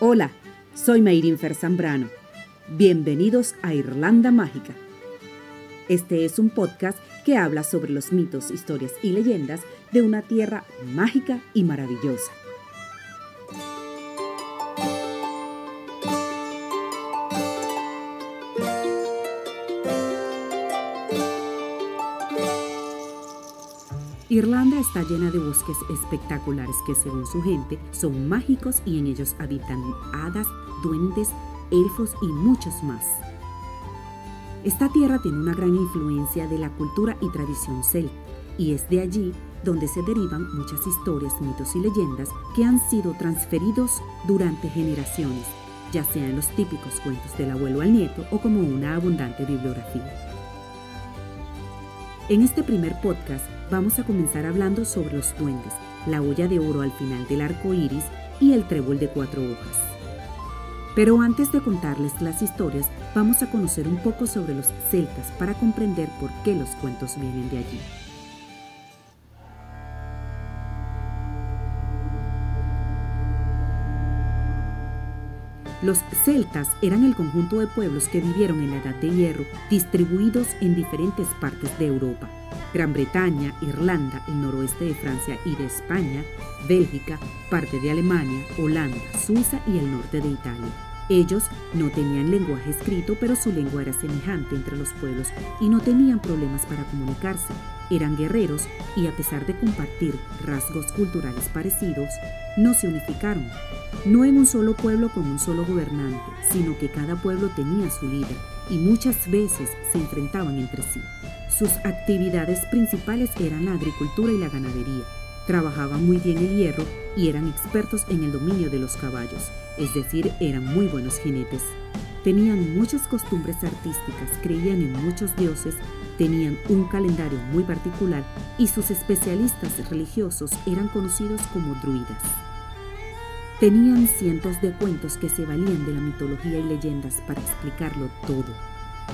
Hola, soy Mayrin Zambrano. Bienvenidos a Irlanda Mágica. Este es un podcast que habla sobre los mitos, historias y leyendas de una tierra mágica y maravillosa. Irlanda está llena de bosques espectaculares que según su gente son mágicos y en ellos habitan hadas, duendes, elfos y muchos más. Esta tierra tiene una gran influencia de la cultura y tradición celta y es de allí donde se derivan muchas historias, mitos y leyendas que han sido transferidos durante generaciones, ya sean los típicos cuentos del abuelo al nieto o como una abundante bibliografía. En este primer podcast vamos a comenzar hablando sobre los duendes, la olla de oro al final del arco iris y el trébol de cuatro hojas. Pero antes de contarles las historias, vamos a conocer un poco sobre los celtas para comprender por qué los cuentos vienen de allí. Los celtas eran el conjunto de pueblos que vivieron en la Edad de Hierro, distribuidos en diferentes partes de Europa. Gran Bretaña, Irlanda, el noroeste de Francia y de España, Bélgica, parte de Alemania, Holanda, Suiza y el norte de Italia. Ellos no tenían lenguaje escrito, pero su lengua era semejante entre los pueblos y no tenían problemas para comunicarse. Eran guerreros y a pesar de compartir rasgos culturales parecidos, no se unificaron. No en un solo pueblo con un solo gobernante, sino que cada pueblo tenía su líder y muchas veces se enfrentaban entre sí. Sus actividades principales eran la agricultura y la ganadería. Trabajaban muy bien el hierro y eran expertos en el dominio de los caballos, es decir, eran muy buenos jinetes. Tenían muchas costumbres artísticas, creían en muchos dioses, tenían un calendario muy particular y sus especialistas religiosos eran conocidos como druidas. Tenían cientos de cuentos que se valían de la mitología y leyendas para explicarlo todo.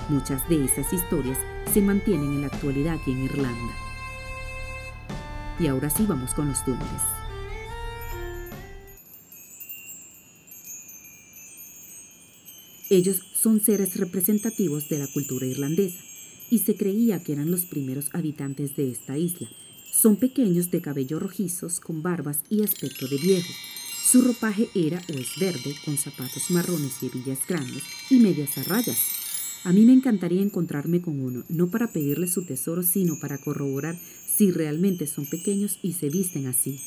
Muchas de esas historias se mantienen en la actualidad aquí en Irlanda. Y ahora sí vamos con los duendes. Ellos son seres representativos de la cultura irlandesa y se creía que eran los primeros habitantes de esta isla. Son pequeños de cabello rojizos, con barbas y aspecto de viejo su ropaje era o es verde, con zapatos marrones y hebillas grandes y medias a rayas. A mí me encantaría encontrarme con uno, no para pedirle su tesoro, sino para corroborar si realmente son pequeños y se visten así.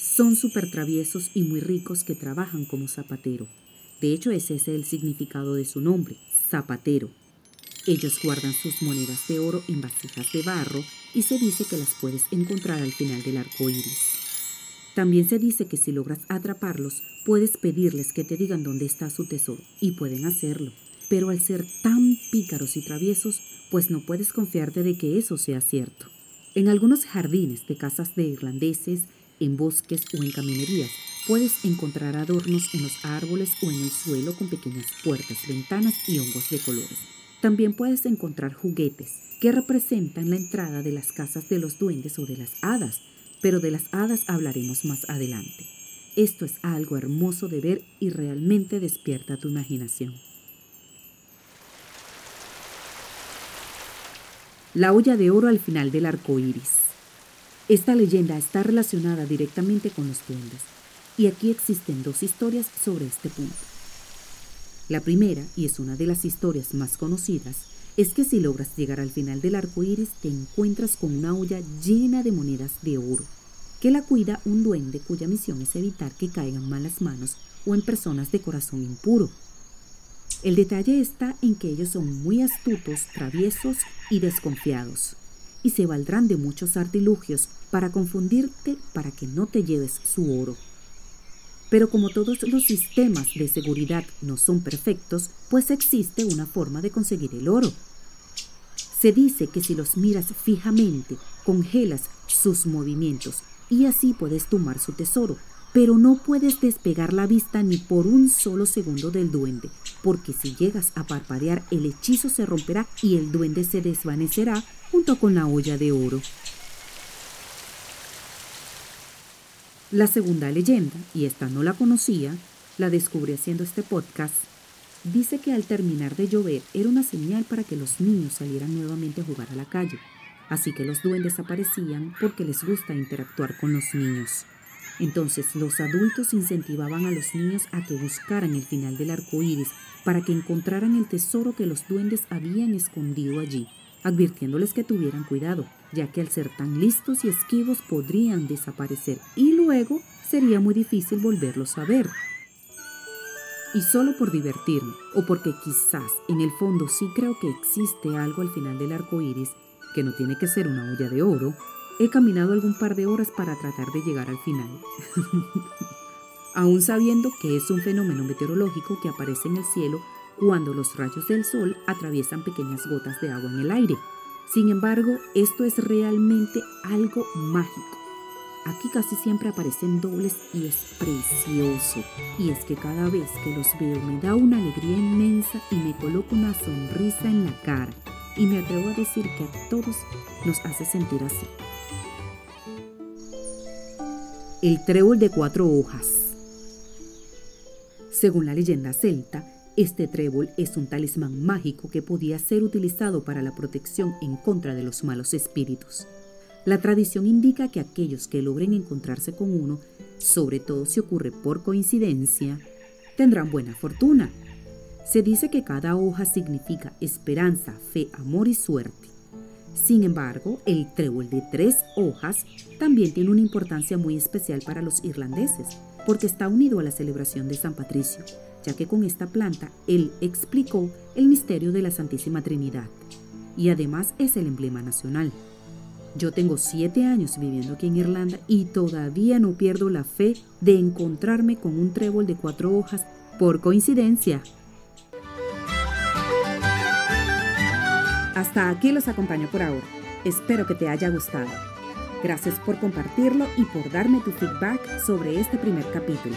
Son súper traviesos y muy ricos que trabajan como zapatero. De hecho, ese es el significado de su nombre, zapatero. Ellos guardan sus monedas de oro en vasijas de barro y se dice que las puedes encontrar al final del arco iris. También se dice que si logras atraparlos, puedes pedirles que te digan dónde está su tesoro, y pueden hacerlo. Pero al ser tan pícaros y traviesos, pues no puedes confiarte de que eso sea cierto. En algunos jardines de casas de irlandeses, en bosques o en caminerías, puedes encontrar adornos en los árboles o en el suelo con pequeñas puertas, ventanas y hongos de colores. También puedes encontrar juguetes que representan la entrada de las casas de los duendes o de las hadas, pero de las hadas hablaremos más adelante. Esto es algo hermoso de ver y realmente despierta tu imaginación. La olla de oro al final del arco iris. Esta leyenda está relacionada directamente con los duendes, y aquí existen dos historias sobre este punto. La primera, y es una de las historias más conocidas, es que si logras llegar al final del arco iris te encuentras con una olla llena de monedas de oro, que la cuida un duende cuya misión es evitar que caigan malas manos o en personas de corazón impuro. El detalle está en que ellos son muy astutos, traviesos y desconfiados, y se valdrán de muchos artilugios para confundirte para que no te lleves su oro. Pero como todos los sistemas de seguridad no son perfectos, pues existe una forma de conseguir el oro. Se dice que si los miras fijamente, congelas sus movimientos y así puedes tomar su tesoro. Pero no puedes despegar la vista ni por un solo segundo del duende, porque si llegas a parpadear el hechizo se romperá y el duende se desvanecerá junto con la olla de oro. La segunda leyenda, y esta no la conocía, la descubrí haciendo este podcast, dice que al terminar de llover era una señal para que los niños salieran nuevamente a jugar a la calle. Así que los duendes aparecían porque les gusta interactuar con los niños. Entonces los adultos incentivaban a los niños a que buscaran el final del arco iris para que encontraran el tesoro que los duendes habían escondido allí, advirtiéndoles que tuvieran cuidado, ya que al ser tan listos y esquivos podrían desaparecer y luego sería muy difícil volverlos a ver. Y solo por divertirme, o porque quizás en el fondo sí creo que existe algo al final del arco iris, que no tiene que ser una olla de oro, He caminado algún par de horas para tratar de llegar al final. Aún sabiendo que es un fenómeno meteorológico que aparece en el cielo cuando los rayos del sol atraviesan pequeñas gotas de agua en el aire. Sin embargo, esto es realmente algo mágico. Aquí casi siempre aparecen dobles y es precioso. Y es que cada vez que los veo me da una alegría inmensa y me coloco una sonrisa en la cara. Y me atrevo a decir que a todos nos hace sentir así el trébol de cuatro hojas. Según la leyenda celta, este trébol es un talismán mágico que podía ser utilizado para la protección en contra de los malos espíritus. La tradición indica que aquellos que logren encontrarse con uno, sobre todo si ocurre por coincidencia, tendrán buena fortuna. Se dice que cada hoja significa esperanza, fe, amor y suerte. Sin embargo, el trébol de tres hojas también tiene una importancia muy especial para los irlandeses, porque está unido a la celebración de San Patricio, ya que con esta planta él explicó el misterio de la Santísima Trinidad, y además es el emblema nacional. Yo tengo siete años viviendo aquí en Irlanda y todavía no pierdo la fe de encontrarme con un trébol de cuatro hojas por coincidencia. Hasta aquí los acompaño por ahora. Espero que te haya gustado. Gracias por compartirlo y por darme tu feedback sobre este primer capítulo.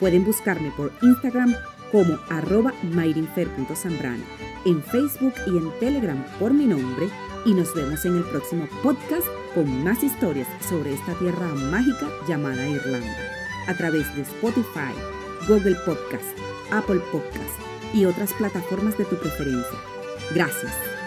Pueden buscarme por Instagram como arroba mairinfer.zambrano, en Facebook y en Telegram por mi nombre y nos vemos en el próximo podcast con más historias sobre esta tierra mágica llamada Irlanda, a través de Spotify, Google Podcast, Apple Podcast y otras plataformas de tu preferencia. Gracias.